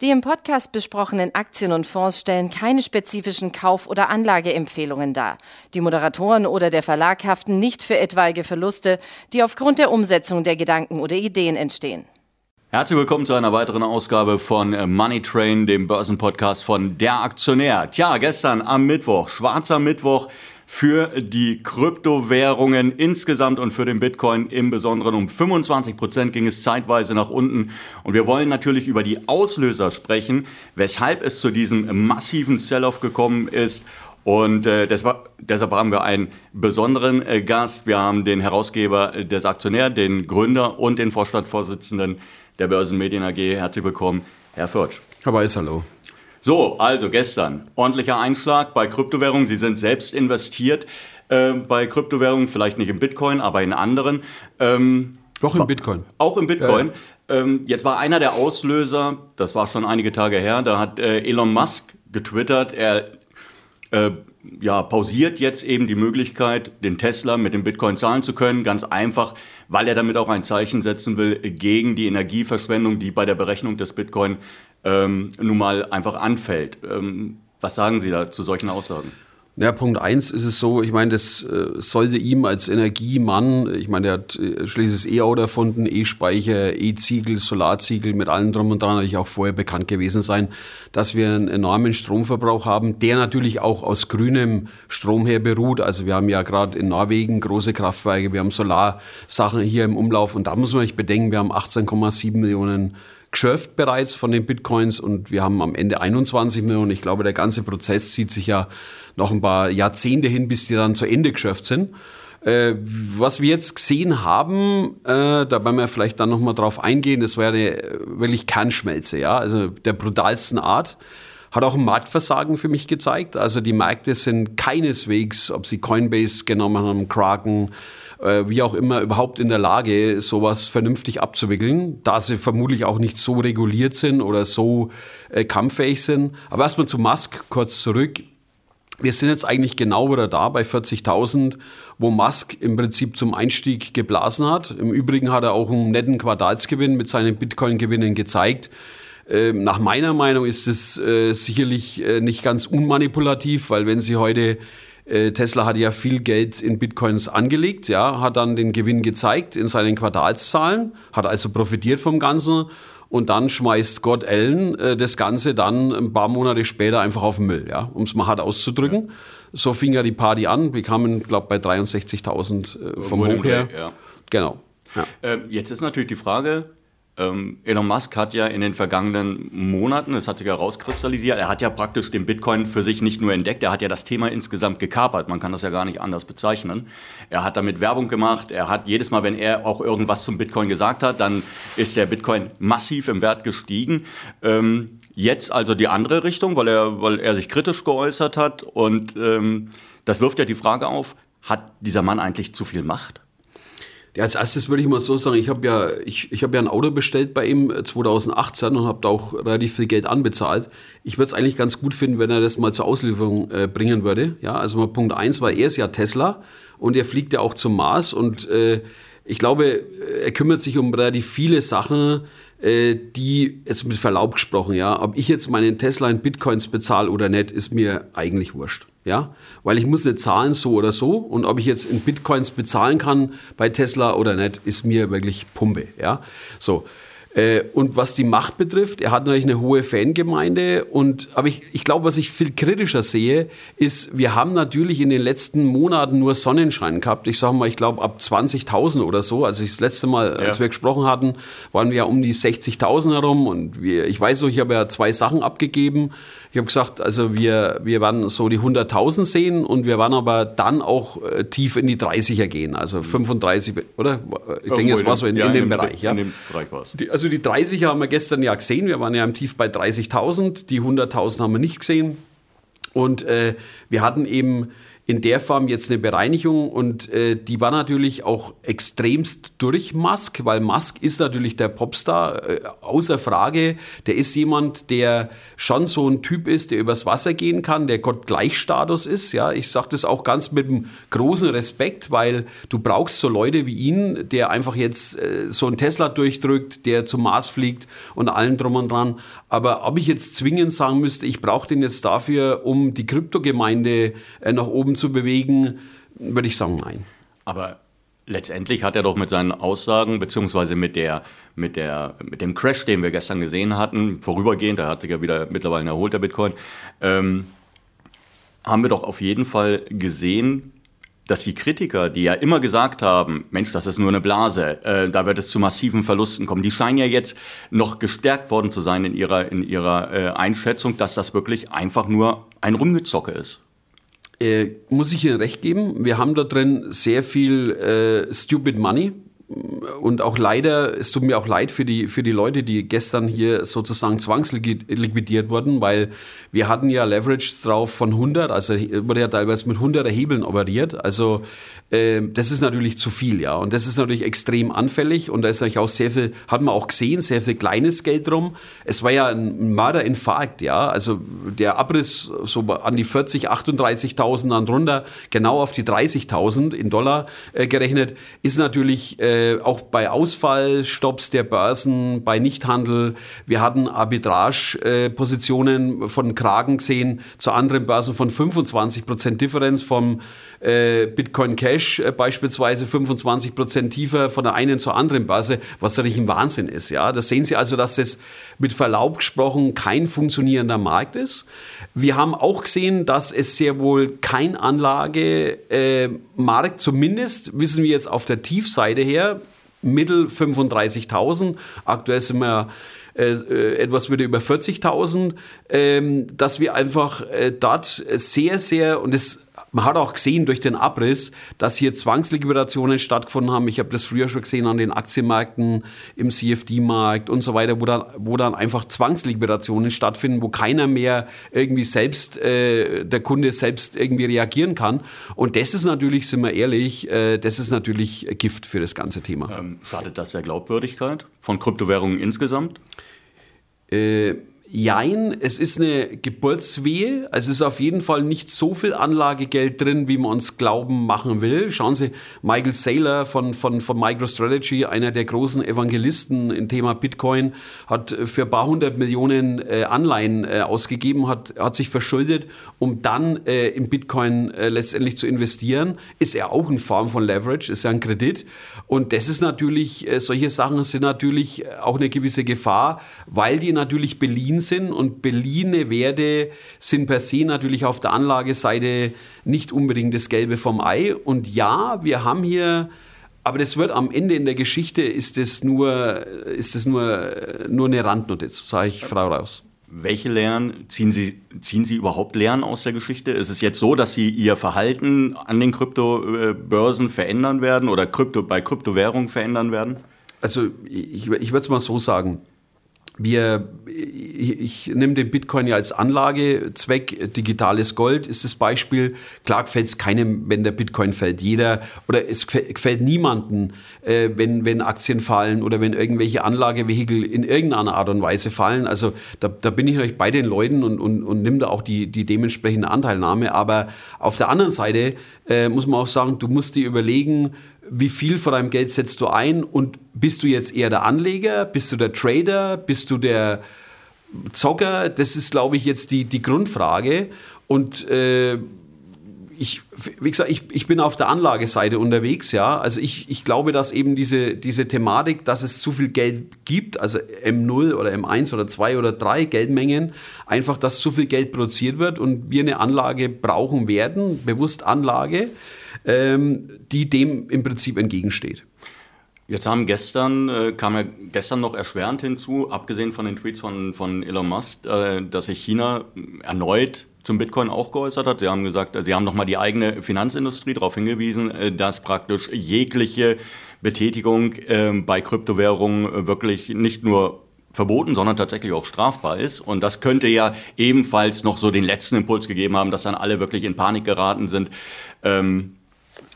Die im Podcast besprochenen Aktien und Fonds stellen keine spezifischen Kauf- oder Anlageempfehlungen dar. Die Moderatoren oder der Verlag haften nicht für etwaige Verluste, die aufgrund der Umsetzung der Gedanken oder Ideen entstehen. Herzlich willkommen zu einer weiteren Ausgabe von Money Train, dem Börsenpodcast von Der Aktionär. Tja, gestern am Mittwoch, schwarzer Mittwoch, für die Kryptowährungen insgesamt und für den Bitcoin im Besonderen. Um 25 Prozent ging es zeitweise nach unten. Und wir wollen natürlich über die Auslöser sprechen, weshalb es zu diesem massiven Sell-off gekommen ist. Und äh, deshalb, deshalb haben wir einen besonderen äh, Gast. Wir haben den Herausgeber des Aktionär, den Gründer und den Vorstandvorsitzenden der Börsenmedien AG. Herzlich willkommen, Herr Fürtsch. Herr Weiß, hallo. So, also gestern ordentlicher Einschlag bei Kryptowährungen. Sie sind selbst investiert äh, bei Kryptowährungen, vielleicht nicht im Bitcoin, aber in anderen. Ähm, Doch im Bitcoin. Auch im Bitcoin. Ja. Ähm, jetzt war einer der Auslöser, das war schon einige Tage her, da hat äh, Elon Musk getwittert, er äh, ja, pausiert jetzt eben die Möglichkeit, den Tesla mit dem Bitcoin zahlen zu können. Ganz einfach, weil er damit auch ein Zeichen setzen will gegen die Energieverschwendung, die bei der Berechnung des Bitcoin ähm, nun mal einfach anfällt. Ähm, was sagen Sie da zu solchen Aussagen? Ja, Punkt eins ist es so, ich meine, das äh, sollte ihm als Energiemann, ich meine, er hat äh, schließlich das E-Auto erfunden, E-Speicher, E-Ziegel, Solarziegel mit allem drum und dran, natürlich auch vorher bekannt gewesen sein, dass wir einen enormen Stromverbrauch haben, der natürlich auch aus grünem Strom her beruht. Also wir haben ja gerade in Norwegen große Kraftwerke, wir haben Solarsachen hier im Umlauf und da muss man nicht bedenken, wir haben 18,7 Millionen geschürft bereits von den Bitcoins und wir haben am Ende 21 Millionen. Ich glaube, der ganze Prozess zieht sich ja noch ein paar Jahrzehnte hin, bis die dann zu Ende geschürft sind. Äh, was wir jetzt gesehen haben, äh, da werden wir vielleicht dann nochmal drauf eingehen, das äh, wirklich Kernschmelze, ja, also der brutalsten Art. Hat auch ein Marktversagen für mich gezeigt. Also die Märkte sind keineswegs, ob sie Coinbase genommen haben, Kraken, äh, wie auch immer, überhaupt in der Lage, sowas vernünftig abzuwickeln, da sie vermutlich auch nicht so reguliert sind oder so äh, kampffähig sind. Aber erstmal zu Musk kurz zurück. Wir sind jetzt eigentlich genau wieder da bei 40.000, wo Musk im Prinzip zum Einstieg geblasen hat. Im Übrigen hat er auch einen netten Quartalsgewinn mit seinen Bitcoin-Gewinnen gezeigt. Ähm, nach meiner Meinung ist es äh, sicherlich äh, nicht ganz unmanipulativ, weil wenn Sie heute Tesla hat ja viel Geld in Bitcoins angelegt, ja, hat dann den Gewinn gezeigt in seinen Quartalszahlen, hat also profitiert vom Ganzen und dann schmeißt Scott Allen äh, das Ganze dann ein paar Monate später einfach auf den Müll, ja, um es mal hart auszudrücken. Ja. So fing ja die Party an. Wir kamen, glaube bei 63.000 äh, vom Hoch her. Ja. Genau. Ja. Äh, jetzt ist natürlich die Frage, ähm, Elon Musk hat ja in den vergangenen Monaten, es hat sich herauskristallisiert, er hat ja praktisch den Bitcoin für sich nicht nur entdeckt, er hat ja das Thema insgesamt gekapert. Man kann das ja gar nicht anders bezeichnen. Er hat damit Werbung gemacht, er hat jedes Mal, wenn er auch irgendwas zum Bitcoin gesagt hat, dann ist der Bitcoin massiv im Wert gestiegen. Ähm, jetzt also die andere Richtung, weil er, weil er sich kritisch geäußert hat und ähm, das wirft ja die Frage auf, hat dieser Mann eigentlich zu viel Macht? Ja, als erstes würde ich mal so sagen, ich habe ja, ich, ich hab ja ein Auto bestellt bei ihm 2018 äh, und habe da auch relativ viel Geld anbezahlt. Ich würde es eigentlich ganz gut finden, wenn er das mal zur Auslieferung äh, bringen würde. Ja, also mal Punkt eins, weil er ist ja Tesla und er fliegt ja auch zum Mars und äh, ich glaube, er kümmert sich um relativ viele Sachen, äh, die, jetzt mit Verlaub gesprochen, ja, ob ich jetzt meinen Tesla in Bitcoins bezahle oder nicht, ist mir eigentlich wurscht. Ja, weil ich muss nicht zahlen so oder so und ob ich jetzt in Bitcoins bezahlen kann bei Tesla oder nicht, ist mir wirklich Pumpe. Ja, so. Äh, und was die Macht betrifft, er hat natürlich eine hohe Fangemeinde. Und, aber ich, ich glaube, was ich viel kritischer sehe, ist, wir haben natürlich in den letzten Monaten nur Sonnenschein gehabt. Ich sage mal, ich glaube ab 20.000 oder so. Also das letzte Mal, als ja. wir gesprochen hatten, waren wir ja um die 60.000 herum. Und wir, ich weiß so, ich habe ja zwei Sachen abgegeben. Ich habe gesagt, also wir, wir werden so die 100.000 sehen und wir werden aber dann auch äh, tief in die 30er gehen. Also 35, oder? Ich denke, es war so in, ja, in, dem, in dem Bereich. Ja. In dem Bereich war es. Also die 30er haben wir gestern ja gesehen. Wir waren ja im Tief bei 30.000. Die 100.000 haben wir nicht gesehen. Und äh, wir hatten eben in der Form jetzt eine Bereinigung und äh, die war natürlich auch extremst durch Musk, weil Musk ist natürlich der Popstar, äh, außer Frage. Der ist jemand, der schon so ein Typ ist, der übers Wasser gehen kann, der Gottgleichstatus ist. Ja, ich sage das auch ganz mit einem großen Respekt, weil du brauchst so Leute wie ihn, der einfach jetzt äh, so ein Tesla durchdrückt, der zum Mars fliegt und allen drum und dran. Aber ob ich jetzt zwingend sagen müsste, ich brauche den jetzt dafür, um die Kryptogemeinde äh, nach oben zu bewegen, würde ich sagen, nein. Aber letztendlich hat er doch mit seinen Aussagen, beziehungsweise mit, der, mit, der, mit dem Crash, den wir gestern gesehen hatten, vorübergehend, da hat sich ja wieder mittlerweile erholt, der Bitcoin, ähm, haben wir doch auf jeden Fall gesehen, dass die Kritiker, die ja immer gesagt haben, Mensch, das ist nur eine Blase, äh, da wird es zu massiven Verlusten kommen, die scheinen ja jetzt noch gestärkt worden zu sein in ihrer, in ihrer äh, Einschätzung, dass das wirklich einfach nur ein Rumgezocke ist. Äh, muss ich Ihnen recht geben, wir haben da drin sehr viel äh, Stupid Money und auch leider, es tut mir auch leid für die, für die Leute, die gestern hier sozusagen zwangsliquidiert wurden, weil wir hatten ja Leverage drauf von 100, also wurde ja teilweise mit 100er Hebeln operiert. Also äh, das ist natürlich zu viel, ja. Und das ist natürlich extrem anfällig und da ist natürlich auch sehr viel, hat man auch gesehen, sehr viel kleines Geld drum. Es war ja ein Mörderinfarkt, ja. Also der Abriss so an die 40, 38.000 dann runter, genau auf die 30.000 in Dollar äh, gerechnet, ist natürlich äh, äh, auch bei Ausfallstopps der Börsen, bei Nichthandel. Wir hatten Arbitrage-Positionen von Kragen gesehen zu anderen Börsen von 25 Prozent Differenz vom äh, Bitcoin Cash äh, beispielsweise 25 Prozent tiefer von der einen zur anderen Börse, was natürlich ein Wahnsinn ist. Ja, da sehen Sie also, dass es mit Verlaub gesprochen kein funktionierender Markt ist. Wir haben auch gesehen, dass es sehr wohl kein Anlagemarkt, äh, zumindest wissen wir jetzt auf der Tiefseite her, Mittel 35.000. Aktuell sind wir äh, äh, etwas wieder über 40.000, ähm, dass wir einfach äh, dort sehr, sehr, und das man hat auch gesehen durch den Abriss, dass hier Zwangsliquidationen stattgefunden haben. Ich habe das früher schon gesehen an den Aktienmärkten, im CFD-Markt und so weiter, wo dann, wo dann einfach Zwangsliquidationen stattfinden, wo keiner mehr irgendwie selbst, äh, der Kunde selbst irgendwie reagieren kann. Und das ist natürlich, sind wir ehrlich, äh, das ist natürlich Gift für das ganze Thema. Ähm, schadet das der Glaubwürdigkeit von Kryptowährungen insgesamt? Äh, Jein, es ist eine Geburtswehe. Es ist auf jeden Fall nicht so viel Anlagegeld drin, wie man uns glauben machen will. Schauen Sie, Michael Saylor von, von, von MicroStrategy, einer der großen Evangelisten im Thema Bitcoin, hat für ein paar hundert Millionen äh, Anleihen äh, ausgegeben, hat, hat sich verschuldet, um dann äh, in Bitcoin äh, letztendlich zu investieren. Ist er auch in Form von Leverage, ist ja ein Kredit. Und das ist natürlich, äh, solche Sachen sind natürlich auch eine gewisse Gefahr, weil die natürlich beliehen Berlin sind und Berliner Werte sind per se natürlich auf der Anlageseite nicht unbedingt das Gelbe vom Ei. Und ja, wir haben hier aber das wird am Ende in der Geschichte ist das nur, ist das nur, nur eine Randnotiz, sage ich Frau Raus. Welche Lehren ziehen Sie, ziehen Sie überhaupt Lehren aus der Geschichte? Ist es jetzt so, dass Sie Ihr Verhalten an den Kryptobörsen verändern werden oder Krypto, bei Kryptowährungen verändern werden? Also ich, ich würde es mal so sagen wir, ich, ich nehme den Bitcoin ja als Anlagezweck, digitales Gold ist das Beispiel. Klar gefällt es keinem, wenn der Bitcoin fällt. Jeder oder es gefällt niemanden, äh, wenn, wenn Aktien fallen oder wenn irgendwelche Anlagevehikel in irgendeiner Art und Weise fallen. Also da, da bin ich natürlich bei den Leuten und, und, und nimm da auch die, die dementsprechende Anteilnahme. Aber auf der anderen Seite äh, muss man auch sagen, du musst dir überlegen, wie viel von deinem Geld setzt du ein und bist du jetzt eher der Anleger, bist du der Trader, bist du der Zocker? Das ist, glaube ich, jetzt die, die Grundfrage. Und äh, ich, wie gesagt, ich, ich bin auf der Anlageseite unterwegs, ja. Also ich, ich glaube, dass eben diese, diese Thematik, dass es zu viel Geld gibt, also M0 oder M1 oder 2 oder 3 Geldmengen, einfach, dass zu viel Geld produziert wird und wir eine Anlage brauchen werden, bewusst Anlage, ähm, die dem im Prinzip entgegensteht. Jetzt haben gestern, äh, kam ja gestern noch erschwerend hinzu, abgesehen von den Tweets von, von Elon Musk, äh, dass sich China erneut zum Bitcoin auch geäußert hat. Sie haben gesagt, Sie haben nochmal die eigene Finanzindustrie darauf hingewiesen, äh, dass praktisch jegliche Betätigung äh, bei Kryptowährungen wirklich nicht nur verboten, sondern tatsächlich auch strafbar ist. Und das könnte ja ebenfalls noch so den letzten Impuls gegeben haben, dass dann alle wirklich in Panik geraten sind. Ähm,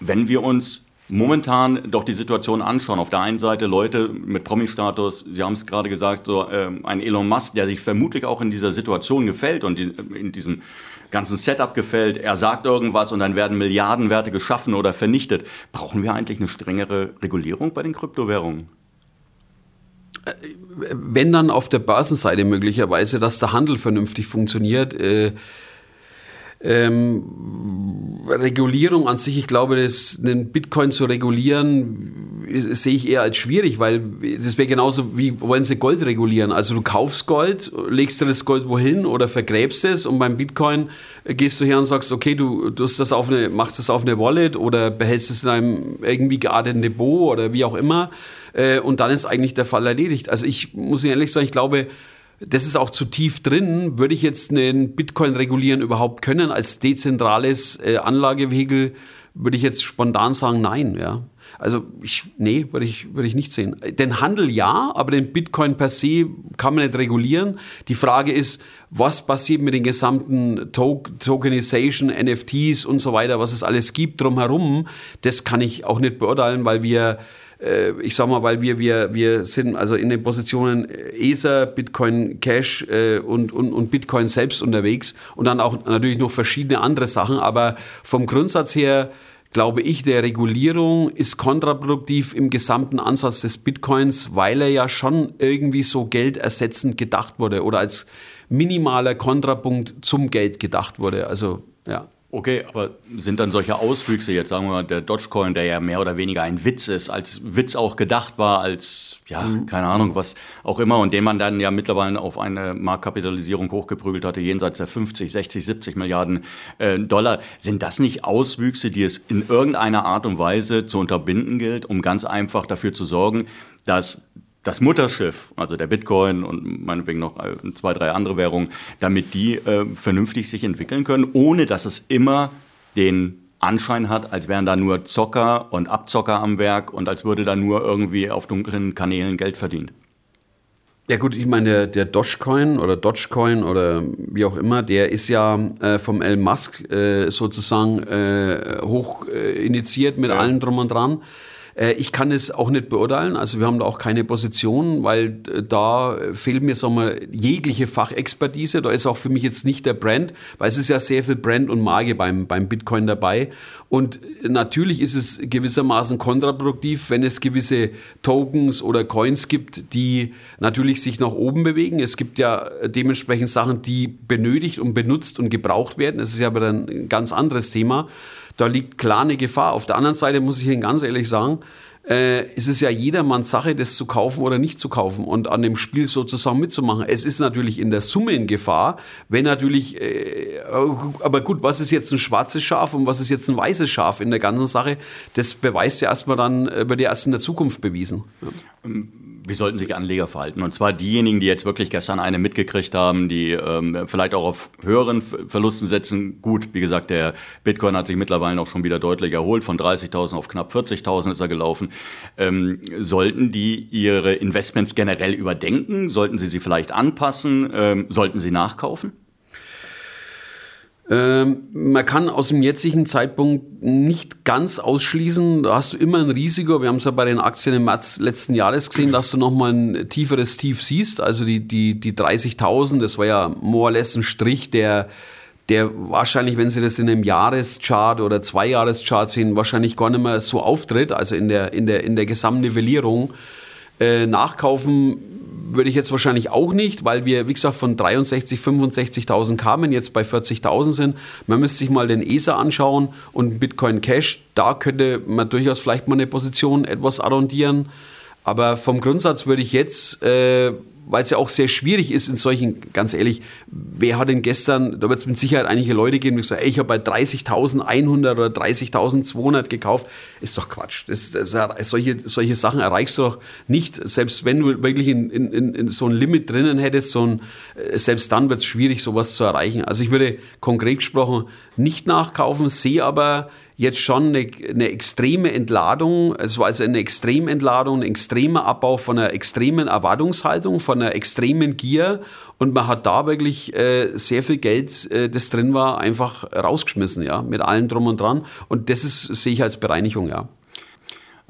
wenn wir uns momentan doch die Situation anschauen. Auf der einen Seite Leute mit Promi-Status, Sie haben es gerade gesagt, so äh, ein Elon Musk, der sich vermutlich auch in dieser Situation gefällt und die, in diesem ganzen Setup gefällt. Er sagt irgendwas und dann werden Milliardenwerte geschaffen oder vernichtet. Brauchen wir eigentlich eine strengere Regulierung bei den Kryptowährungen? Äh, wenn dann auf der Börsenseite möglicherweise, dass der Handel vernünftig funktioniert, äh, ähm, Regulierung an sich, ich glaube, das, einen Bitcoin zu regulieren, sehe ich eher als schwierig, weil das wäre genauso wie wollen sie Gold regulieren. Also du kaufst Gold, legst dir das Gold wohin oder vergräbst es und beim Bitcoin gehst du her und sagst, okay, du, du das auf eine, machst das auf eine Wallet oder behältst es in einem irgendwie gearteten Depot oder wie auch immer. Äh, und dann ist eigentlich der Fall erledigt. Also ich muss ehrlich sagen, ich glaube, das ist auch zu tief drin. Würde ich jetzt einen Bitcoin regulieren überhaupt können als dezentrales äh, Anlagevehikel? Würde ich jetzt spontan sagen, nein, ja. Also ich, nee, würde ich, würde ich nicht sehen. Den Handel ja, aber den Bitcoin per se kann man nicht regulieren. Die Frage ist, was passiert mit den gesamten to Tokenization, NFTs und so weiter, was es alles gibt drumherum, das kann ich auch nicht beurteilen, weil wir äh, ich sag mal, weil wir, wir, wir sind also in den Positionen Ether, Bitcoin Cash äh, und, und, und Bitcoin selbst unterwegs und dann auch natürlich noch verschiedene andere Sachen. Aber vom Grundsatz her glaube ich, der Regulierung ist kontraproduktiv im gesamten Ansatz des Bitcoins, weil er ja schon irgendwie so geldersetzend gedacht wurde oder als minimaler Kontrapunkt zum Geld gedacht wurde. Also, ja. Okay, aber sind dann solche Auswüchse, jetzt sagen wir mal, der Dogecoin, der ja mehr oder weniger ein Witz ist, als Witz auch gedacht war, als, ja, mhm. keine Ahnung, was auch immer, und den man dann ja mittlerweile auf eine Marktkapitalisierung hochgeprügelt hatte, jenseits der 50, 60, 70 Milliarden äh, Dollar. Sind das nicht Auswüchse, die es in irgendeiner Art und Weise zu unterbinden gilt, um ganz einfach dafür zu sorgen, dass das Mutterschiff, also der Bitcoin und meinetwegen noch äh, zwei, drei andere Währungen, damit die äh, vernünftig sich entwickeln können, ohne dass es immer den Anschein hat, als wären da nur Zocker und Abzocker am Werk und als würde da nur irgendwie auf dunklen Kanälen Geld verdient. Ja gut, ich meine, der, der Dogecoin oder Dogecoin oder wie auch immer, der ist ja äh, vom Elon Musk äh, sozusagen äh, hoch initiiert mit ja. allem drum und dran. Äh, ich kann es auch nicht beurteilen, also wir haben da auch keine Position, weil äh, da fehlt mir sagen wir, jegliche Fachexpertise. Da ist auch für mich jetzt nicht der Brand, weil es ist ja sehr viel Brand und Marke beim, beim Bitcoin dabei. Und natürlich ist es gewissermaßen kontraproduktiv, wenn es gewisse Tokens oder Coins gibt, die natürlich sich nach oben bewegen. Es gibt ja dementsprechend Sachen, die benötigt und benutzt und gebraucht werden. Das ist ja aber ein ganz anderes Thema. Da liegt klar eine Gefahr. Auf der anderen Seite muss ich Ihnen ganz ehrlich sagen, äh, es ist ja jedermanns Sache, das zu kaufen oder nicht zu kaufen und an dem Spiel sozusagen mitzumachen. Es ist natürlich in der Summe in Gefahr, wenn natürlich, äh, aber gut, was ist jetzt ein schwarzes Schaf und was ist jetzt ein weißes Schaf in der ganzen Sache? Das beweist ja erstmal dann, äh, wird ja erst in der Zukunft bewiesen. Ja. Wie sollten sich Anleger verhalten? Und zwar diejenigen, die jetzt wirklich gestern eine mitgekriegt haben, die ähm, vielleicht auch auf höheren Verlusten setzen. Gut, wie gesagt, der Bitcoin hat sich mittlerweile auch schon wieder deutlich erholt. Von 30.000 auf knapp 40.000 ist er gelaufen. Ähm, sollten die ihre Investments generell überdenken? Sollten sie sie vielleicht anpassen? Ähm, sollten sie nachkaufen? Ähm, man kann aus dem jetzigen Zeitpunkt nicht ganz ausschließen, da hast du immer ein Risiko. Wir haben es ja bei den Aktien im März letzten Jahres gesehen, dass du nochmal ein tieferes Tief siehst. Also die, die, die 30.000, das war ja more or less ein Strich, der, der wahrscheinlich, wenn Sie das in einem Jahreschart oder Zweijahreschart sehen, wahrscheinlich gar nicht mehr so auftritt, also in der, in der, in der Gesamtnivellierung. Äh, nachkaufen würde ich jetzt wahrscheinlich auch nicht, weil wir, wie gesagt, von 63, 65.000 kamen, jetzt bei 40.000 sind. Man müsste sich mal den ESA anschauen und Bitcoin Cash. Da könnte man durchaus vielleicht mal eine Position etwas arrondieren. Aber vom Grundsatz würde ich jetzt äh, weil es ja auch sehr schwierig ist in solchen, ganz ehrlich, wer hat denn gestern, da wird es mit Sicherheit einige Leute geben, die sagen, ey, ich habe bei 30.100 oder 30.200 gekauft. Ist doch Quatsch. Das, das, solche, solche Sachen erreichst du doch nicht, selbst wenn du wirklich in, in, in so ein Limit drinnen hättest, so ein, äh, selbst dann wird es schwierig, sowas zu erreichen. Also ich würde konkret gesprochen nicht nachkaufen, sehe aber jetzt schon eine, eine extreme Entladung. Es war also eine Extrementladung, ein extremer Abbau von einer extremen Erwartungshaltung, von einer extremen Gier. Und man hat da wirklich äh, sehr viel Geld, äh, das drin war, einfach rausgeschmissen, ja, mit allem drum und dran. Und das ist, sehe ich als Bereinigung, ja.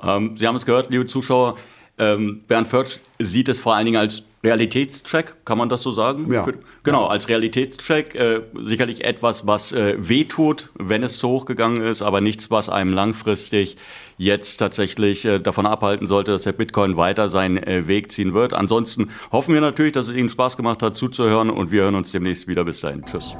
Ähm, Sie haben es gehört, liebe Zuschauer. Ähm, Bernd Förtsch sieht es vor allen Dingen als Realitätscheck, kann man das so sagen? Ja. Genau, als Realitätscheck. Äh, sicherlich etwas, was äh, wehtut, wenn es zu hoch gegangen ist, aber nichts, was einem langfristig jetzt tatsächlich äh, davon abhalten sollte, dass der Bitcoin weiter seinen äh, Weg ziehen wird. Ansonsten hoffen wir natürlich, dass es Ihnen Spaß gemacht hat zuzuhören und wir hören uns demnächst wieder. Bis dahin. Tschüss.